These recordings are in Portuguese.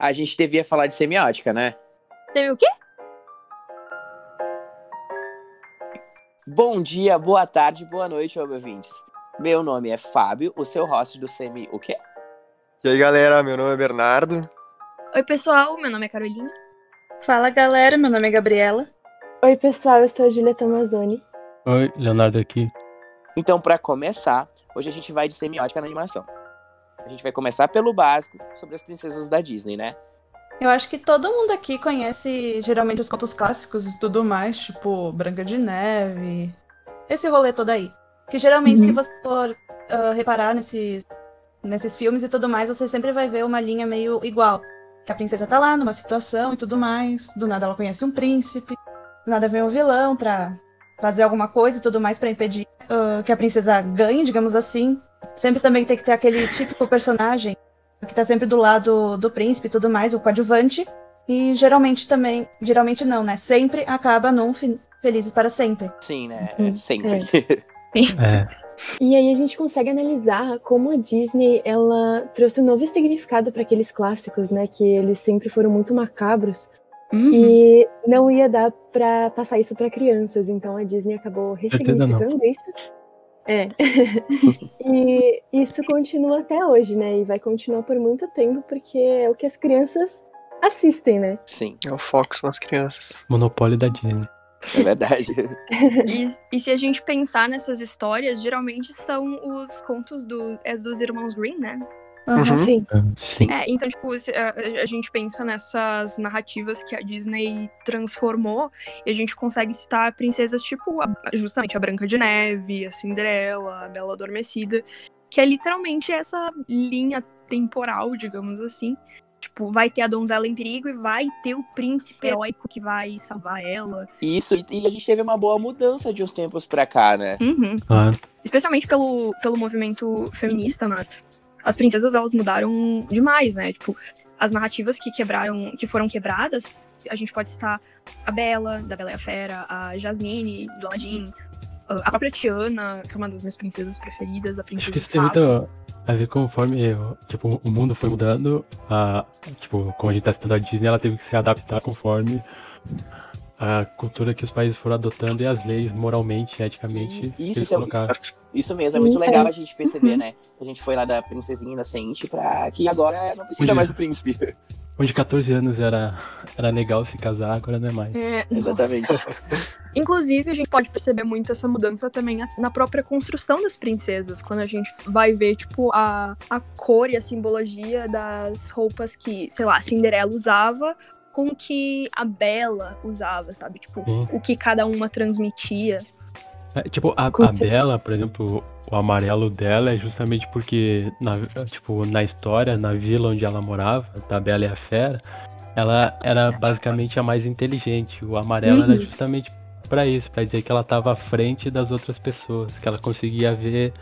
A gente devia falar de semiótica, né? Teve o quê? Bom dia, boa tarde, boa noite, ouvintes. Meu nome é Fábio, o seu host do Semi... O quê? E aí, galera, meu nome é Bernardo. Oi, pessoal, meu nome é Carolina. Fala, galera, meu nome é Gabriela. Oi, pessoal, eu sou a Julia Tomazoni. Oi, Leonardo aqui. Então, para começar, hoje a gente vai de semiótica na animação. A gente vai começar pelo básico, sobre as princesas da Disney, né? Eu acho que todo mundo aqui conhece geralmente os contos clássicos e tudo mais, tipo Branca de Neve, esse rolê todo aí. Que geralmente, Uhum. se você for ah, reparar nesses, nesses filmes e tudo mais, você sempre vai ver uma linha meio igual. Que a princesa tá lá numa situação e tudo mais, do nada ela conhece um príncipe, do nada vem um vilão pra fazer alguma coisa e tudo mais pra impedir ah, que a princesa ganhe, digamos assim. Sempre também tem que ter aquele típico personagem que tá sempre do lado do príncipe e tudo mais, o coadjuvante. E geralmente também, geralmente não, né? Sempre acaba num fi- Felizes para Sempre. Sim, né? Uhum, Sempre. É, E aí a gente consegue analisar como a Disney ela trouxe um novo significado para aqueles clássicos, né? Que eles sempre foram muito macabros Uhum. e não ia dar para passar isso para crianças. Então a Disney acabou ressignificando isso. É. e isso continua até hoje, né? E vai continuar por muito tempo porque é o que as crianças assistem, né? Sim, É o foco são as crianças. monopólio da Disney. é verdade. E, e se a gente pensar nessas histórias, geralmente são os contos do, é dos irmãos Green, né? Uhum. Sim. Sim. É, então, tipo, a, gente pensa nessas narrativas que a Disney transformou, e a gente consegue citar princesas tipo a- justamente a Branca de Neve, a Cinderela, a Bela Adormecida, que é literalmente essa linha temporal, digamos assim. Tipo, vai ter a donzela em perigo e vai ter o príncipe heróico que vai salvar ela. Isso, e- a gente teve uma boa mudança de uns tempos pra cá, né? Uhum. Claro. especialmente pelo, pelo movimento feminista, mas as princesas elas mudaram demais, né? Tipo, as narrativas que quebraram, que foram quebradas, a gente pode citar a Bela, da Bela e a Fera, a Jasmine, do Aladdin, a própria Tiana, que é uma das minhas princesas preferidas, a Acho princesa que do isso muito a ver conforme tipo, o mundo foi mudando. A, tipo, como a gente tá citando a Disney, ela teve que se adaptar conforme a cultura que os países foram adotando e as leis moralmente, eticamente, E- isso, isso é- colocaram. Certo? Isso mesmo, é muito legal é. a gente perceber, Uhum. né? A gente foi lá da princesinha inocente pra que agora não precisa Podia. mais do príncipe. Onde 14 anos era, era legal se casar, agora não é mais. É, Exatamente. Inclusive, a gente pode perceber muito essa mudança também na- na própria construção das princesas, quando a gente vai ver, tipo, a, a cor e a simbologia das roupas que, sei lá, a Cinderela usava com o que a Bela usava, sabe? Tipo, Sim. o que cada uma transmitia. É, tipo, a, a. Bela, por exemplo, o amarelo dela é justamente porque, na, tipo, na história, na vila onde ela morava, da Bela e a Fera, ela era basicamente a mais inteligente. O amarelo era Uhum. justamente pra isso, pra dizer que ela tava à frente das outras pessoas, que ela conseguia ver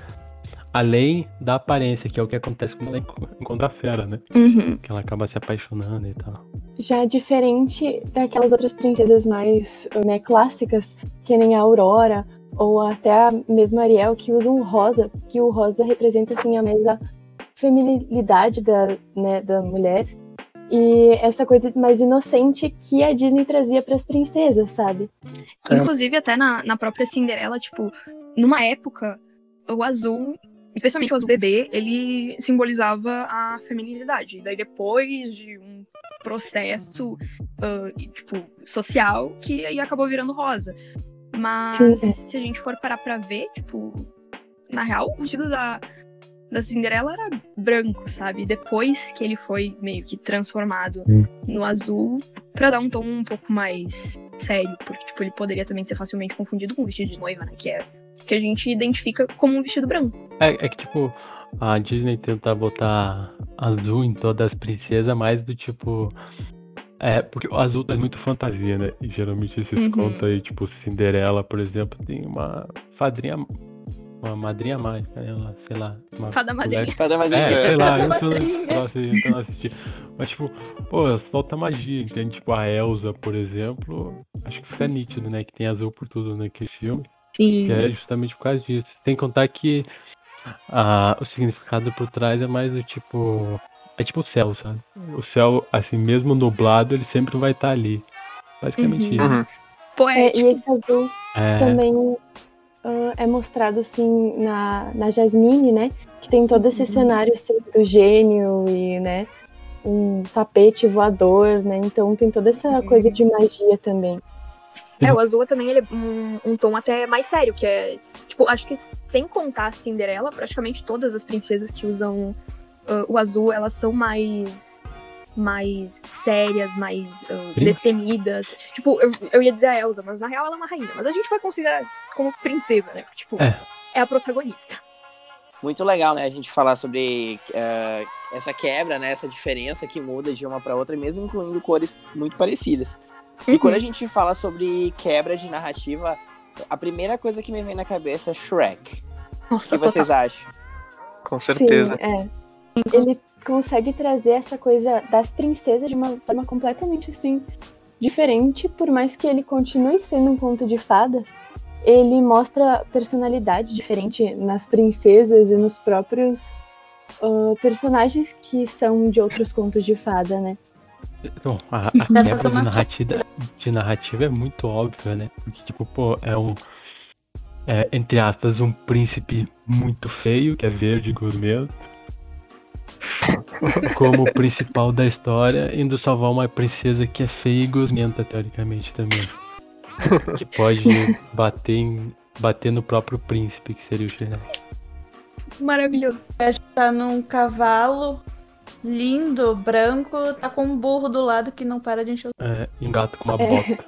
além da aparência, que é o que acontece quando ela enco- encontra a Fera, né? Uhum. Que ela acaba se apaixonando e tal. Já diferente daquelas outras princesas mais né, clássicas, que nem a Aurora, ou até a mesma Ariel, que usam rosa, que o rosa representa assim, a mesma feminilidade da, né, da mulher. E essa coisa mais inocente que a Disney trazia para as princesas, sabe? Inclusive, até na, na própria Cinderela, tipo, numa época, o azul, especialmente o azul bebê, ele simbolizava a feminilidade. Daí, depois de um processo, e, tipo, social, que aí acabou virando rosa. Mas, Sim, é. se a gente for parar pra ver, tipo, na real, o vestido da, da Cinderela era branco, sabe? Depois que ele foi meio que transformado no azul, pra dar um tom um pouco mais sério, porque tipo, ele poderia também ser facilmente confundido com o vestido de noiva, né? Que é que a gente identifica como um vestido branco. É, é que, tipo, a Disney tenta botar azul em todas as princesas, mais do tipo. É, porque o azul é muito fantasia, né? E geralmente esses Uhum. contos aí, tipo, Cinderela, por exemplo, tem uma fadrinha. Uma madrinha mágica, ela, sei lá. Uma Fada madrinha. mulher- Pra dar mais É, sei lá, eu Fada não madrinha. não assisti, eu não assisti. Mas, tipo, pô, solta magia, entende? Tipo, a Elsa, por exemplo, acho que fica nítido, né? Que tem azul por tudo naquele filme. Sim. Que é justamente por causa disso. Sem contar que ah, o significado por trás é mais do tipo. é tipo o céu, sabe? O céu, assim, mesmo nublado, ele sempre vai estar ali. Basicamente Uhum. isso. Uhum. É, Poético. e esse azul É, também ah, é mostrado assim na, na Jasmine, né? Que tem todo esse cenário assim, do gênio e, né? Um tapete voador, né? Então tem toda essa coisa de magia também. É, o azul também ele é um, um tom até mais sério, que é. Tipo, acho que sem contar a Cinderela, praticamente todas as princesas que usam ah, o azul, elas são mais. mais sérias, mais Sim. destemidas. Tipo, eu, eu ia dizer a Elsa, mas na real ela é uma rainha. Mas a gente vai considerar como princesa, né? Tipo, É. é a protagonista. Muito legal, né? A gente falar sobre eh, essa quebra, né? Essa diferença que muda de uma para outra, mesmo incluindo cores muito parecidas. E Uhum. quando a gente fala sobre quebra de narrativa, a primeira coisa que me vem na cabeça é Shrek. O Nossa, que vocês total. acham? Com certeza. Sim, é. Ele consegue trazer essa coisa das princesas de uma forma completamente assim diferente, por mais que ele continue sendo um conto de fadas, ele mostra personalidade diferente nas princesas e nos próprios ah, personagens que são de outros contos de fada, né? Bom, a, a Deve quebra de narrativa, de narrativa é muito óbvia, né? Porque, tipo, pô, é um. É, entre aspas, um príncipe muito feio, que é verde gourmet. Como principal da história, indo salvar uma princesa que é feia e gosmenta, teoricamente, também. Que pode bater, em, bater no próprio príncipe, que seria o Shrek. Maravilhoso. Tá num cavalo lindo, branco, tá com um burro do lado que não para de encher o É, engato com uma É. bota.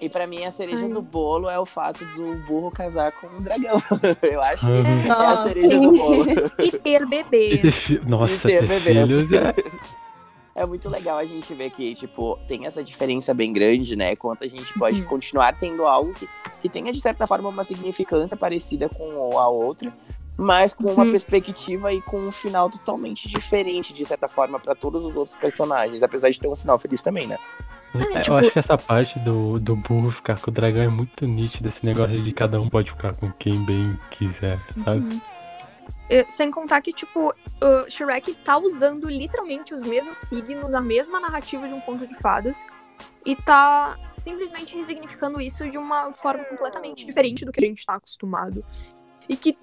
E pra mim a cereja Ai. do bolo é o fato do burro casar com um dragão. Eu acho que Uhum. é a cereja do bolo. E ter bebê. Ter fi- Nossa, ter ter bebês. é É muito legal a gente ver que, tipo, tem essa diferença bem grande, né? Quanto a gente pode Uhum. continuar tendo algo que, que tenha, de certa forma, uma significância parecida com a outra, mas com uma Uhum. perspectiva e com um final totalmente diferente, de certa forma, pra todos os outros personagens, apesar de ter um final feliz também, né? É, É, tipo- Eu acho que essa parte do, do burro ficar com o dragão é muito nítida, esse negócio de cada um pode ficar com quem bem quiser, sabe? Uhum. Sem contar que, tipo, o Shrek tá usando literalmente os mesmos signos, a mesma narrativa de um conto de fadas, e tá simplesmente resignificando isso de uma forma completamente diferente do que a gente tá acostumado. E que,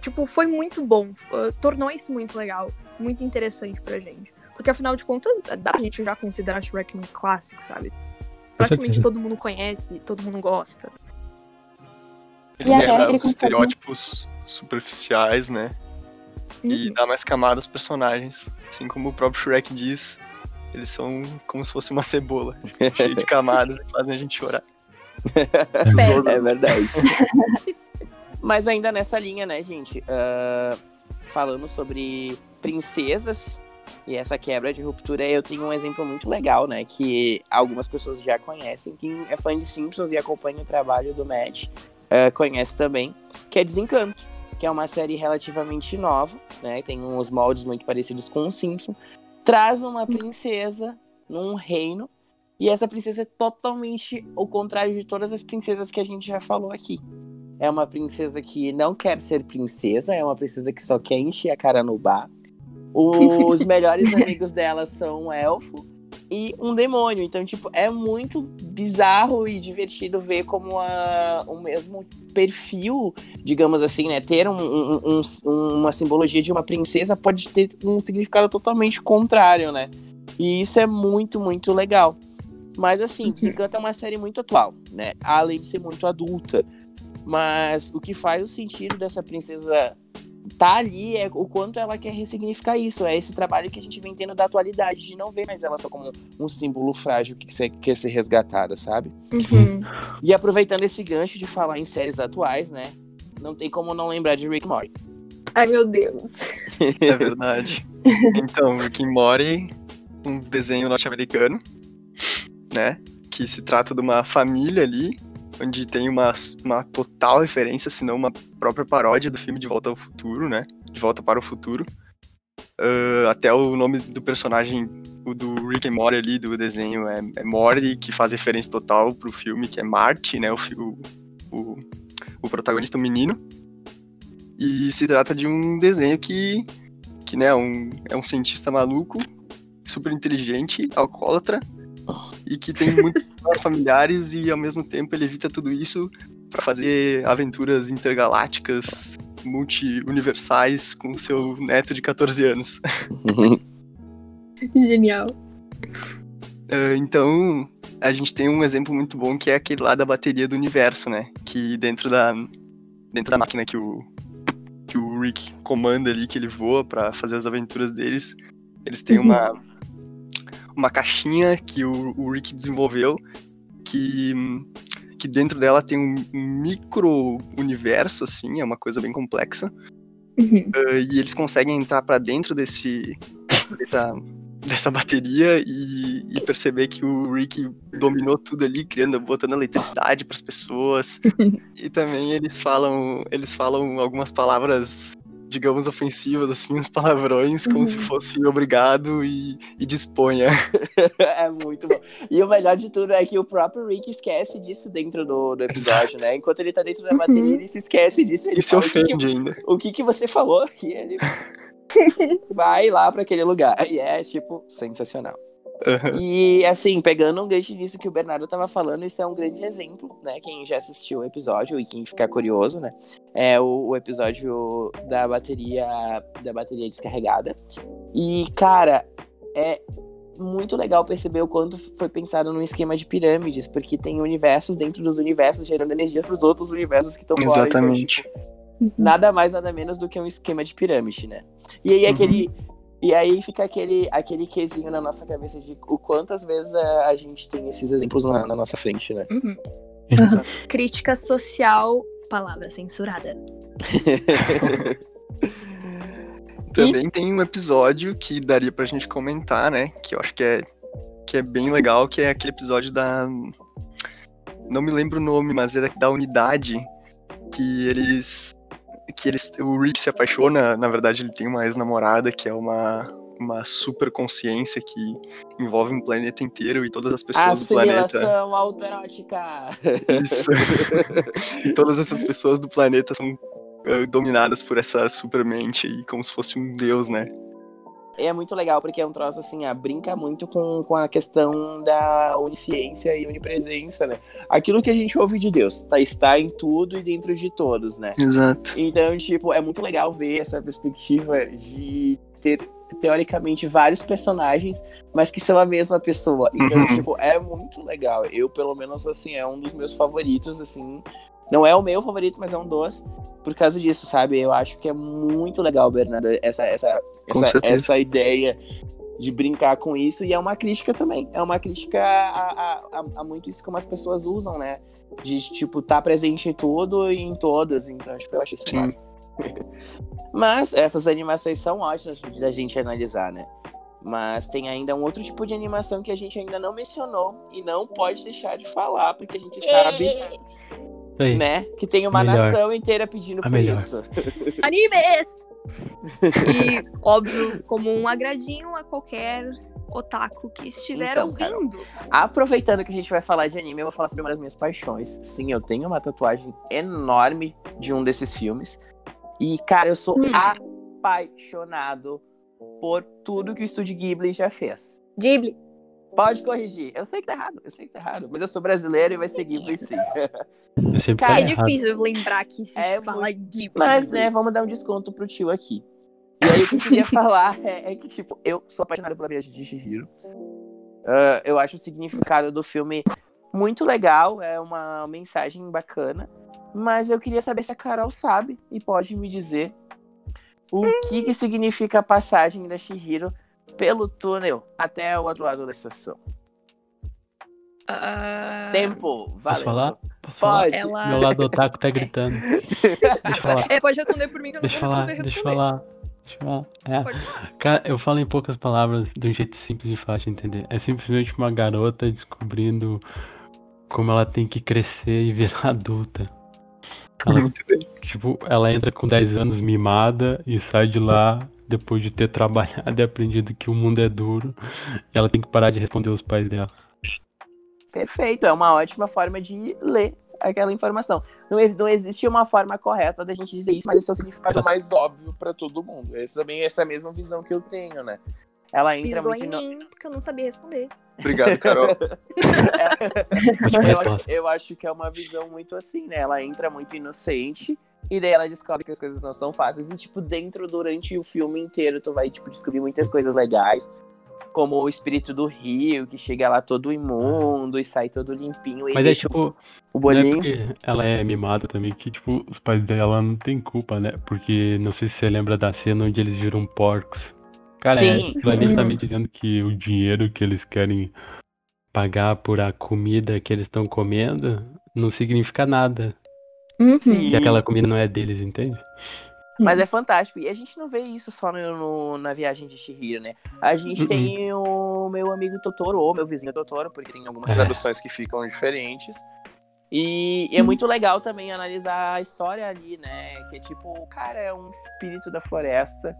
tipo, foi muito bom, uh, tornou isso muito legal, muito interessante pra gente. Porque afinal de contas, dá pra gente já considerar Shrek um clássico, sabe? Praticamente todo mundo conhece, todo mundo gosta. Ele E ele os estereótipos superficiais, né? E Uhum. dá mais camadas aos personagens. Assim como o próprio Shrek diz, eles são como se fosse uma cebola, cheio de camadas e fazem a gente chorar. É verdade. Mas ainda nessa linha, né, gente? ah, falando sobre princesas e essa quebra de ruptura, eu tenho um exemplo muito legal, né? Que algumas pessoas já conhecem. Quem é fã de Simpsons e acompanha o trabalho do Matt ah, conhece também, que é Desencanto. Que é uma série relativamente nova, né? Tem uns moldes muito parecidos com o Simpson. Traz uma princesa num reino e essa princesa é totalmente o contrário de todas as princesas que a gente já falou aqui. É uma princesa que não quer ser princesa, é uma princesa que só quer encher a cara no bar. Os melhores amigos dela são um elfo e um demônio. Então, tipo, é muito bizarro e divertido ver como a, o mesmo perfil, digamos assim, né? Ter um- um- um- uma simbologia de uma princesa pode ter um significado totalmente contrário, né? E isso é muito, muito legal. Mas assim, Desencanto é uma série muito atual, né? Além de ser muito adulta. Mas o que faz o sentido dessa princesa tá ali é o quanto ela quer ressignificar isso. É esse trabalho que a gente vem tendo da atualidade, de não ver mais ela só como um símbolo frágil que se- quer ser resgatada, sabe? Uhum. E aproveitando esse gancho de falar em séries atuais, né? Não tem como não lembrar de Rick and Morty. Ai, meu Deus. É verdade. Então, Rick and Morty, um desenho norte-americano, né? Que se trata de uma família ali, onde tem uma, uma total referência, se não uma própria paródia do filme De Volta ao Futuro, né? De Volta para o Futuro. Ah, até o nome do personagem, o do Rick and Morty ali, do desenho, é, é Morty, que faz referência total pro filme, que é Marty, né? O, o, o protagonista, o menino. E se trata de um desenho que que né, um, é um cientista maluco, super inteligente, alcoólatra, e que tem muitos familiares e ao mesmo tempo ele evita tudo isso para fazer aventuras intergalácticas, multi-universais com seu neto de 14 anos. Genial. Uh, então, a gente tem um exemplo muito bom que é aquele lá da bateria do universo, né? Que dentro da, dentro da máquina que o, que o Rick comanda ali, que ele voa para fazer as aventuras deles, eles têm uma, uma caixinha que o, o Rick desenvolveu que, que dentro dela tem um, um micro universo, assim, é uma coisa bem complexa. Uhum. Uh, e eles conseguem entrar para dentro desse dessa, dessa bateria e, e, perceber que o Rick dominou tudo ali, criando, botando eletricidade para as pessoas. e também eles falam, eles falam algumas palavras, digamos, ofensivas, assim, uns palavrões, como uhum. se fosse obrigado e, e disponha. é muito bom. E o melhor de tudo é que o próprio Rick esquece disso dentro do, do episódio, Exato. né? Enquanto ele tá dentro da bateria, uhum. ele se esquece disso. Ele e se ofende o que, ainda. O que, que você falou? E ele vai lá para aquele lugar. E é, tipo, sensacional. Uhum. E assim, pegando um gancho nisso que o Bernardo tava falando, isso é um grande exemplo, né? Quem já assistiu o episódio e quem ficar curioso, né? É o, o episódio da bateria da bateria descarregada. E, cara, é muito legal perceber o quanto foi pensado num esquema de pirâmides, porque tem universos dentro dos universos gerando energia para os outros universos que estão fora. Então, Exatamente. Então, tipo, nada mais, nada menos do que um esquema de pirâmide, né? E aí aquele. E aí fica aquele, aquele quesinho na nossa cabeça de o quantas vezes a, a gente tem esses exemplos na, na nossa frente, né? Uhum. Uhum. Crítica social, palavra censurada. Também e... tem um episódio que daria pra gente comentar, né? Que eu acho que é, que é bem legal, que é aquele episódio da. Não me lembro o nome, mas é da unidade que eles que eles, o Rick se apaixona, na verdade ele tem uma ex-namorada que é uma, uma super consciência que envolve um planeta inteiro e todas as pessoas do planeta. Autoerótica! Isso. e todas essas pessoas do planeta são uh, dominadas por essa supermente e como se fosse um deus, né? É muito legal, porque é um troço assim, ah, brinca muito com, com a questão da onisciência e onipresença, né? Aquilo que a gente ouve de Deus, tá, está em tudo e dentro de todos, né? Exato. Então, tipo, é muito legal ver essa perspectiva de ter teoricamente vários personagens, mas que são a mesma pessoa. Então, uhum. tipo, é muito legal. Eu, pelo menos, assim, é um dos meus favoritos, assim. Não é o meu favorito, mas é um dos por causa disso, sabe? Eu acho que é muito legal, Bernardo, essa, essa, essa, essa ideia de brincar com isso. E é uma crítica também. É uma crítica a, a, a, muito isso como as pessoas usam, né? De, tipo, estar tá presente em tudo e em todas. Então, tipo, eu achei isso massa. Mas essas animações são ótimas da gente analisar, né? Mas tem ainda um outro tipo de animação que a gente ainda não mencionou e não pode deixar de falar, porque a gente sabe Aí. né? Que tem uma melhor. nação inteira pedindo a por melhor. isso. Animes! e, óbvio, como um agradinho a qualquer otaku que estiver então, ouvindo. aproveitando que a gente vai falar de anime, eu vou falar sobre uma das minhas paixões. Sim, eu tenho uma tatuagem enorme de um desses filmes. E, cara, eu sou hum. apaixonado por tudo que o Estúdio Ghibli já fez. Ghibli. Pode corrigir. Eu sei que tá errado, eu sei que tá errado. Mas eu sou brasileiro e vai seguir por sim. Cara, é difícil lembrar que se é fala Ghibli. Mas, né, vamos dar um desconto pro tio aqui. E aí, o que eu queria falar é, é, que, tipo, eu sou apaixonado pela viagem de Shihiro. Uh, eu acho o significado do filme muito legal, é uma mensagem bacana. Mas eu queria saber se a Carol sabe e pode me dizer o que, que significa a passagem da Shihiro pelo túnel até o outro lado da estação. Uh... Tempo, valeu. Posso falar? Posso Pode. Ela... Meu lado otaku tá gritando. deixa eu falar. É, pode responder por mim que eu não deixa falar, Deixa eu falar. Deixa eu falar. É. Cara, eu falo em poucas palavras de um jeito simples e fácil de entender. É simplesmente uma garota descobrindo como ela tem que crescer e virar adulta. Ela, tipo, ela entra com 10 anos mimada e sai de lá depois de ter trabalhado e aprendido que o mundo é duro, ela tem que parar de responder os pais dela. Perfeito, é uma ótima forma de ler aquela informação. Não, não existe uma forma correta da gente dizer isso, mas esse é o significado mais óbvio para todo mundo. Esse também essa é a mesma visão que eu tenho, né? Ela entra Pisou muito em no... mim, porque eu não sabia responder. Obrigado, Carol. eu, acho, eu acho que é uma visão muito assim, né? Ela entra muito inocente e daí ela descobre que as coisas não são fáceis. E, tipo, dentro, durante o filme inteiro, tu vai, tipo, descobrir muitas coisas legais. Como o espírito do rio, que chega lá todo imundo e sai todo limpinho. Mas é tipo. O é bolinho. porque ela é mimada também, que, tipo, os pais dela não tem culpa, né? Porque não sei se você lembra da cena onde eles viram porcos. Cara, é, Sim. aquilo ali tá me dizendo que o dinheiro que eles querem pagar por a comida que eles estão comendo não significa nada. Sim. Que aquela comida não é deles, entende? Mas é fantástico. E a gente não vê isso só no, no- na viagem de Shihiro, né? A gente Uhum. tem o meu amigo Totoro, ou meu vizinho Totoro, porque tem algumas É. traduções que ficam diferentes. E, e é muito legal também analisar a história ali, né? Que é tipo, o cara é um espírito da floresta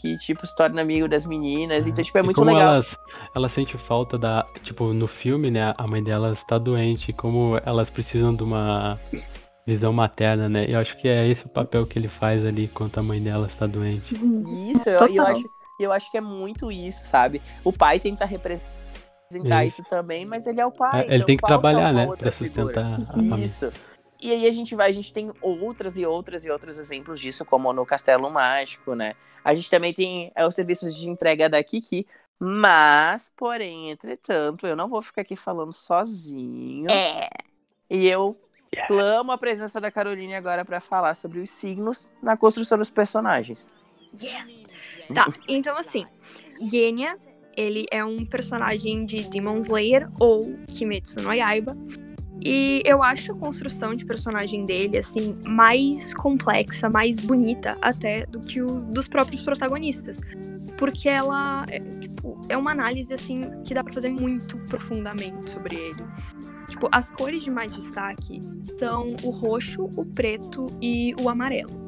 que, tipo, se torna amigo das meninas. Então, tipo, é E muito como legal. Elas, ela sente falta da. Tipo, no filme, né? A mãe delas tá doente, como elas precisam de uma visão materna, né? Eu acho que é esse o papel que ele faz ali quando a mãe delas tá doente. Isso, eu, eu, acho, eu acho que é muito isso, sabe? O pai tenta representar isso também, mas ele é o pai. É, ele então tem que trabalhar, né? Pra sustentar figura. a família. Isso. E aí a gente vai, a gente tem outras e outras e outros exemplos disso, como no Castelo Mágico, né? A gente também tem é, os serviços de entrega da Kiki, mas, porém, entretanto, eu não vou ficar aqui falando sozinho. É. E eu clamo a presença da Caroline agora pra falar sobre os signos na construção dos personagens. Yes! Tá, então assim, Genya, ele é um personagem de Demon Slayer ou Kimetsu no Yaiba. E eu acho a construção de personagem dele, assim, mais complexa, mais bonita até do que o dos próprios protagonistas. Porque ela é, tipo, é uma análise, assim, que dá pra fazer muito profundamente sobre ele. Tipo, as cores de mais destaque são o roxo, o preto e o amarelo.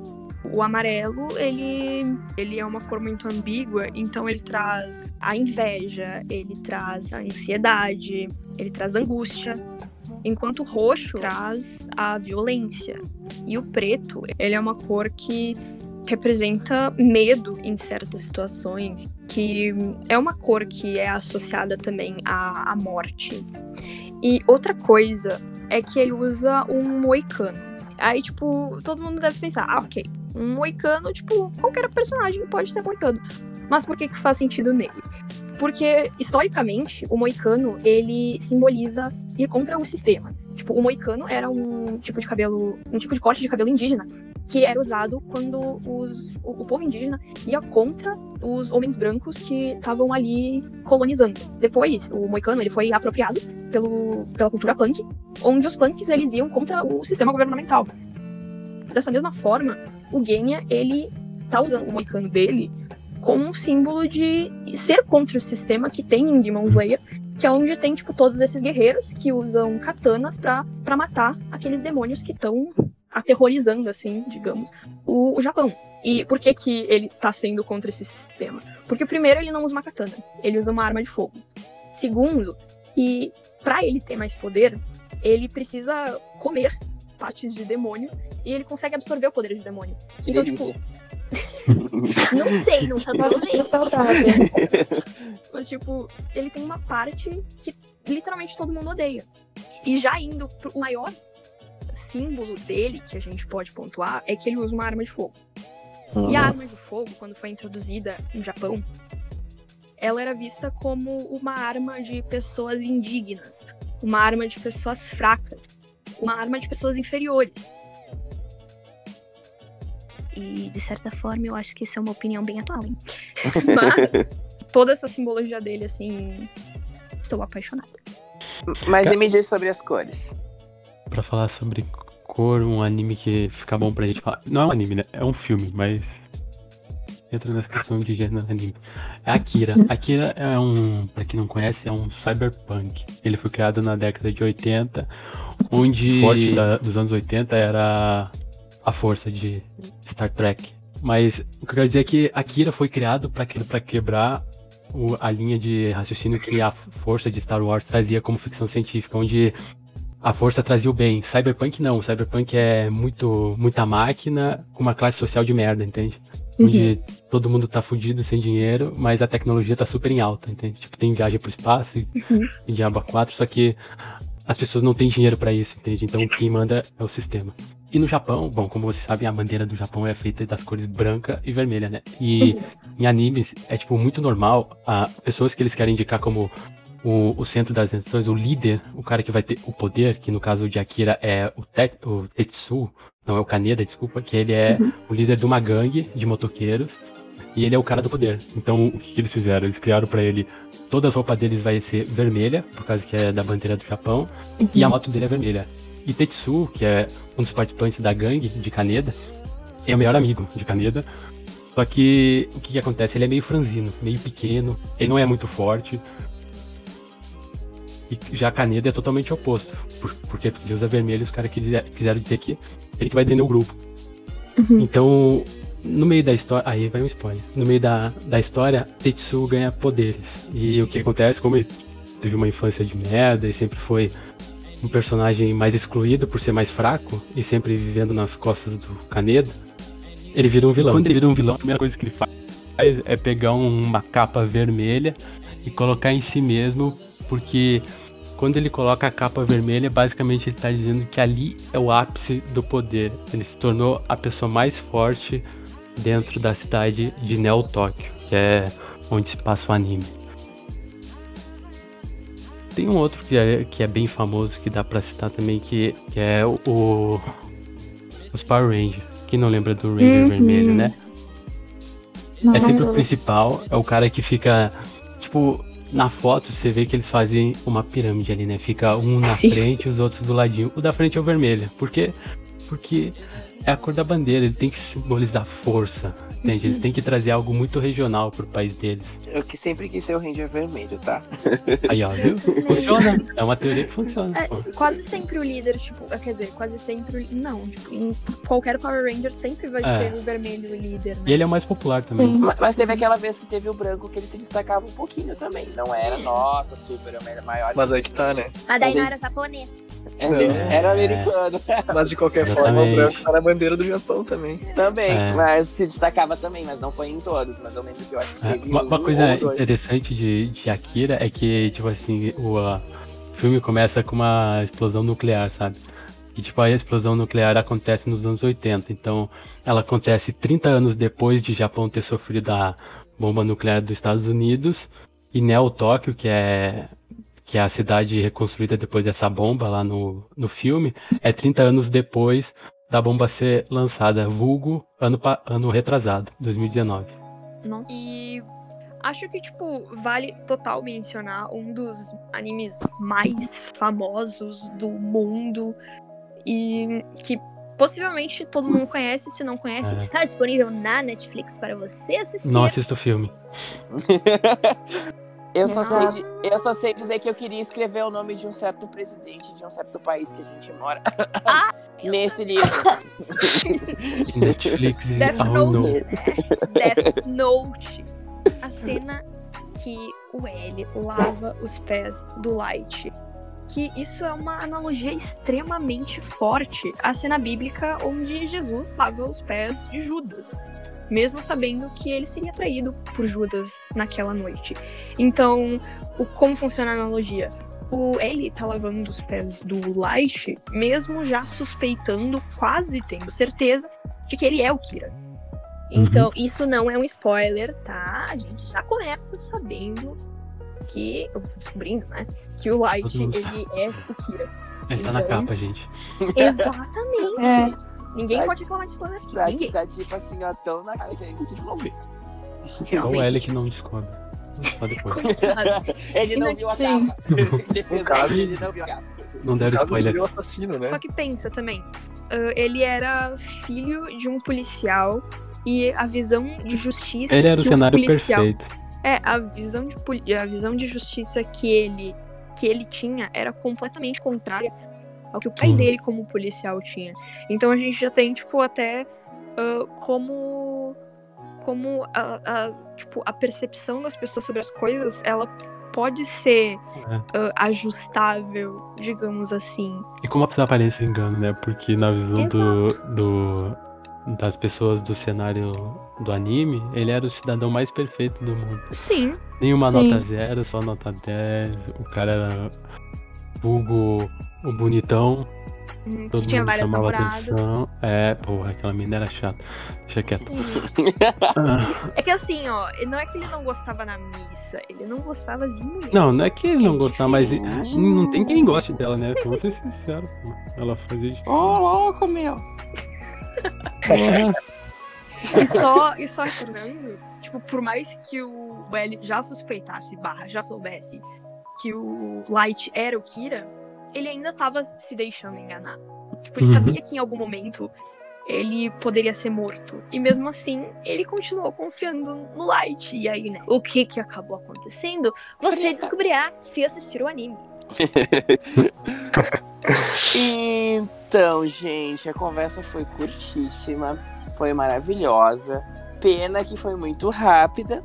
O amarelo, ele, ele é uma cor muito ambígua, então ele traz a inveja, ele traz a ansiedade, ele traz angústia. Enquanto o roxo traz a violência. E o preto, ele é uma cor que representa medo em certas situações, que é uma cor que é associada também à, à morte. E outra coisa é que ele usa um moicano. Aí, tipo, todo mundo deve pensar, ah, ok, um moicano, tipo, qualquer personagem pode ter moicano. Mas por que que faz sentido nele? Porque, historicamente, o moicano, ele simboliza ir contra o sistema. Tipo, o moicano era um tipo de cabelo, um tipo de corte de cabelo indígena que era usado quando os, o, o povo indígena ia contra os homens brancos que estavam ali colonizando. Depois, o moicano ele foi apropriado pelo, pela cultura punk, onde os punks eles iam contra o sistema governamental. Dessa mesma forma, o Genya, ele tá usando o moicano dele como um símbolo de ser contra o sistema que tem em Demon Slayer, que é onde tem, tipo, todos esses guerreiros que usam katanas pra, pra matar aqueles demônios que estão aterrorizando, assim, digamos, o, o Japão. E por que que ele tá sendo contra esse sistema? Porque, primeiro, ele não usa uma katana, ele usa uma arma de fogo. Segundo, que pra ele ter mais poder, ele precisa comer partes de demônio e ele consegue absorver o poder de demônio. Que então, delícia. tipo, não sei, não tá saudável. Mas, tipo, ele tem uma parte que literalmente todo mundo odeia. E já indo pro maior símbolo dele, que a gente pode pontuar, é que ele usa uma arma de fogo. E a arma de fogo, quando foi introduzida no Japão, ela era vista como uma arma de pessoas indignas, uma arma de pessoas fracas, uma arma de pessoas inferiores. E, de certa forma, eu acho que isso é uma opinião bem atual, hein? Mas toda essa simbologia dele, assim, estou apaixonada. Mas e me diz sobre as cores. Pra falar sobre cor, um anime que fica bom pra gente falar. Não é um anime, né? É um filme, mas. Entra nessa questão de gênero anime. É Akira. Akira é um. Pra quem não conhece, é um cyberpunk. Ele foi criado na década de 80, onde. O forte da- dos anos 80 era a força de Star Trek. Mas o que eu quero dizer é que Akira foi criado pra quebrar o- a linha de raciocínio que a força de Star Wars trazia como ficção científica, onde a força trazia o bem. Cyberpunk não, Cyberpunk é muito muita máquina com uma classe social de merda, entende? Uhum. Onde todo mundo tá fudido sem dinheiro, mas a tecnologia tá super em alta, entende? Tipo, tem viagem pro espaço uhum. e Diabo 4, só que as pessoas não têm dinheiro para isso, entende? Então quem manda é o sistema. E no Japão, bom, como vocês sabem, a bandeira do Japão é feita das cores branca e vermelha, né? E uhum. em animes é tipo muito normal a pessoas que eles querem indicar como o, o centro das atenções, o líder, o cara que vai ter o poder, que no caso de Akira é o, Te, o Tetsu, não é o Kaneda, desculpa, que ele é uhum. o líder de uma gangue de motoqueiros e ele é o cara do poder. Então o que, que eles fizeram? Eles criaram para ele todas as roupas deles vai ser vermelha, por causa que é da bandeira do Japão, uhum. e a moto dele é vermelha. E Tetsu, que é um dos participantes da gangue de Kaneda, é o melhor amigo de Kaneda. Só que o que, que acontece? Ele é meio franzino, meio pequeno, ele não é muito forte. E já Kaneda é totalmente oposto. Porque ele usa vermelho os caras quiseram dizer que ele que vai dentro do grupo. Uhum. Então, no meio da história. Aí vai um spoiler. No meio da, da história, Tetsu ganha poderes. E o que acontece, como ele teve uma infância de merda e sempre foi um personagem mais excluído por ser mais fraco e sempre vivendo nas costas do Kaneda, ele vira um vilão. Quando ele vira um vilão, a primeira coisa que ele faz é pegar uma capa vermelha e colocar em si mesmo, porque quando ele coloca a capa vermelha, basicamente ele está dizendo que ali é o ápice do poder. Ele se tornou a pessoa mais forte dentro da cidade de Neo Tóquio, que é onde se passa o anime. Tem um outro que é, que é bem famoso que dá pra citar também, que, que é o, o os Power Rangers. Quem não lembra do Ranger uhum. Vermelho, né? Não, é sempre o principal, é o cara que fica, tipo, na foto você vê que eles fazem uma pirâmide ali, né? Fica um na Sim. frente e os outros do ladinho. O da frente é o vermelho. Por quê? Porque é a cor da bandeira, ele tem que simbolizar força, entende? Eles têm que trazer algo muito regional pro país deles. Eu que sempre quis ser o Ranger vermelho, tá? Aí, ó, viu? Funciona. É uma teoria que funciona. É, quase sempre o líder, tipo, quer dizer, quase sempre. Não, tipo, em qualquer Power Ranger sempre vai é. ser o vermelho o líder, né? E ele é o mais popular também. Mas, mas teve aquela vez que teve o branco que ele se destacava um pouquinho também. Não era, nossa, super, era maior. Mas aí que tá, né? Mas daí não era japonês. É, era americano. Mas de qualquer Exatamente. forma, o branco tá na bandeira do Japão também. Também, é. mas se destacava também, mas não foi em todos. Mas eu lembro que eu acho que é, teve uma, uma um coisa interessante de, de Akira é que, tipo assim, o uh, filme começa com uma explosão nuclear, sabe? E tipo, a explosão nuclear acontece nos anos 80. Então, ela acontece 30 anos depois de Japão ter sofrido a bomba nuclear dos Estados Unidos. E Neo Tóquio, que é que é a cidade reconstruída depois dessa bomba lá no, no filme, é 30 anos depois da bomba ser lançada, vulgo ano, ano retrasado, 2019. Não. E acho que, tipo, vale total mencionar um dos animes mais famosos do mundo e que possivelmente todo mundo conhece, se não conhece, é. está disponível na Netflix para você assistir. Não assista o filme. Eu só, sei de, eu só sei dizer que eu queria escrever o nome de um certo presidente de um certo país que a gente mora. Ah, nesse livro. Netflix. Death Note. Né? Death Note. A cena que o L lava os pés do Light. Que isso é uma analogia extremamente forte à cena bíblica onde Jesus lava os pés de Judas mesmo sabendo que ele seria traído por Judas naquela noite. Então, o, como funciona a analogia? O Ellie tá lavando os pés do Light, mesmo já suspeitando, quase tendo certeza, de que ele é o Kira. Então, uhum. isso não é um spoiler, tá? A gente já começa sabendo que. Descobrindo, né? Que o Light, ele é o Kira. Ele então, tá na então, capa, gente. Exatamente. É. Ninguém tá, pode reclamar de spoiler aqui. Tá, Ninguém. tá tipo assim, ó, tão na cara que aí vocês vão ver. Só o L que não descobre. Só depois. ele não viu a capa. Defesa caso, ele não viu a capa. Não deram spoiler. O assassino, né? Só que pensa também. Uh, ele era filho de um policial e a visão de justiça ele era o cenário policial perfeito. é a visão de a visão de justiça que ele que ele tinha era completamente contrária ao que o pai dele como policial tinha. Então a gente já tem, tipo, até uh, como como a, a, tipo, a percepção das pessoas sobre as coisas, ela pode ser uh, ajustável, digamos assim. E como aparece engano, né? Porque na visão do, do, das pessoas do cenário do anime, ele era o cidadão mais perfeito do mundo. Sim. Nenhuma Sim. nota zero, só nota 10. O cara era vulgo, o bonitão. hum, Todo Que tinha mundo várias chamava namoradas. atenção. É, porra, aquela menina era chata. Deixa quieto. Ah, É que assim, ó, não é que ele não gostava na missa, ele não gostava de mulher. não, não é que ele não É gostava, mas diferente. não tem quem goste dela, né? Vamos ser sinceros. pô. Ela fazia de Ô, louco, meu. E só, e só retornando, tipo, por mais que o L já suspeitasse, barra, já soubesse que o Light era o Kira, ele ainda tava se deixando enganar. Tipo, ele Uhum. sabia que em algum momento ele poderia ser morto. E mesmo assim, ele continuou confiando no Light. E aí, né? O que que acabou acontecendo? Você Preta. descobrirá se assistir o anime. Então, gente, a conversa foi curtíssima, foi maravilhosa. Pena que foi muito rápida,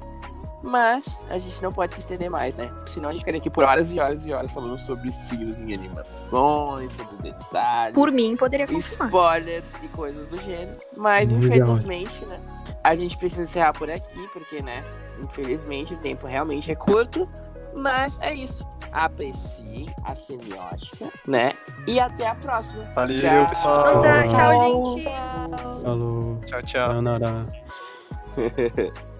mas a gente não pode se estender mais, né? Senão a gente ficaria aqui por horas e horas e horas falando sobre signos em animações, sobre detalhes, Por mim, poderia continuar. spoilers e coisas do gênero. Mas Legal. infelizmente, né? A gente precisa encerrar por aqui, porque, né? Infelizmente o tempo realmente é curto. Mas é isso. Aprecie a semiótica, né? E até a próxima. Valeu, Tchau. pessoal. Então tá, Tchau. tchau, gente. Falou. Tchau, tchau. Sayonara.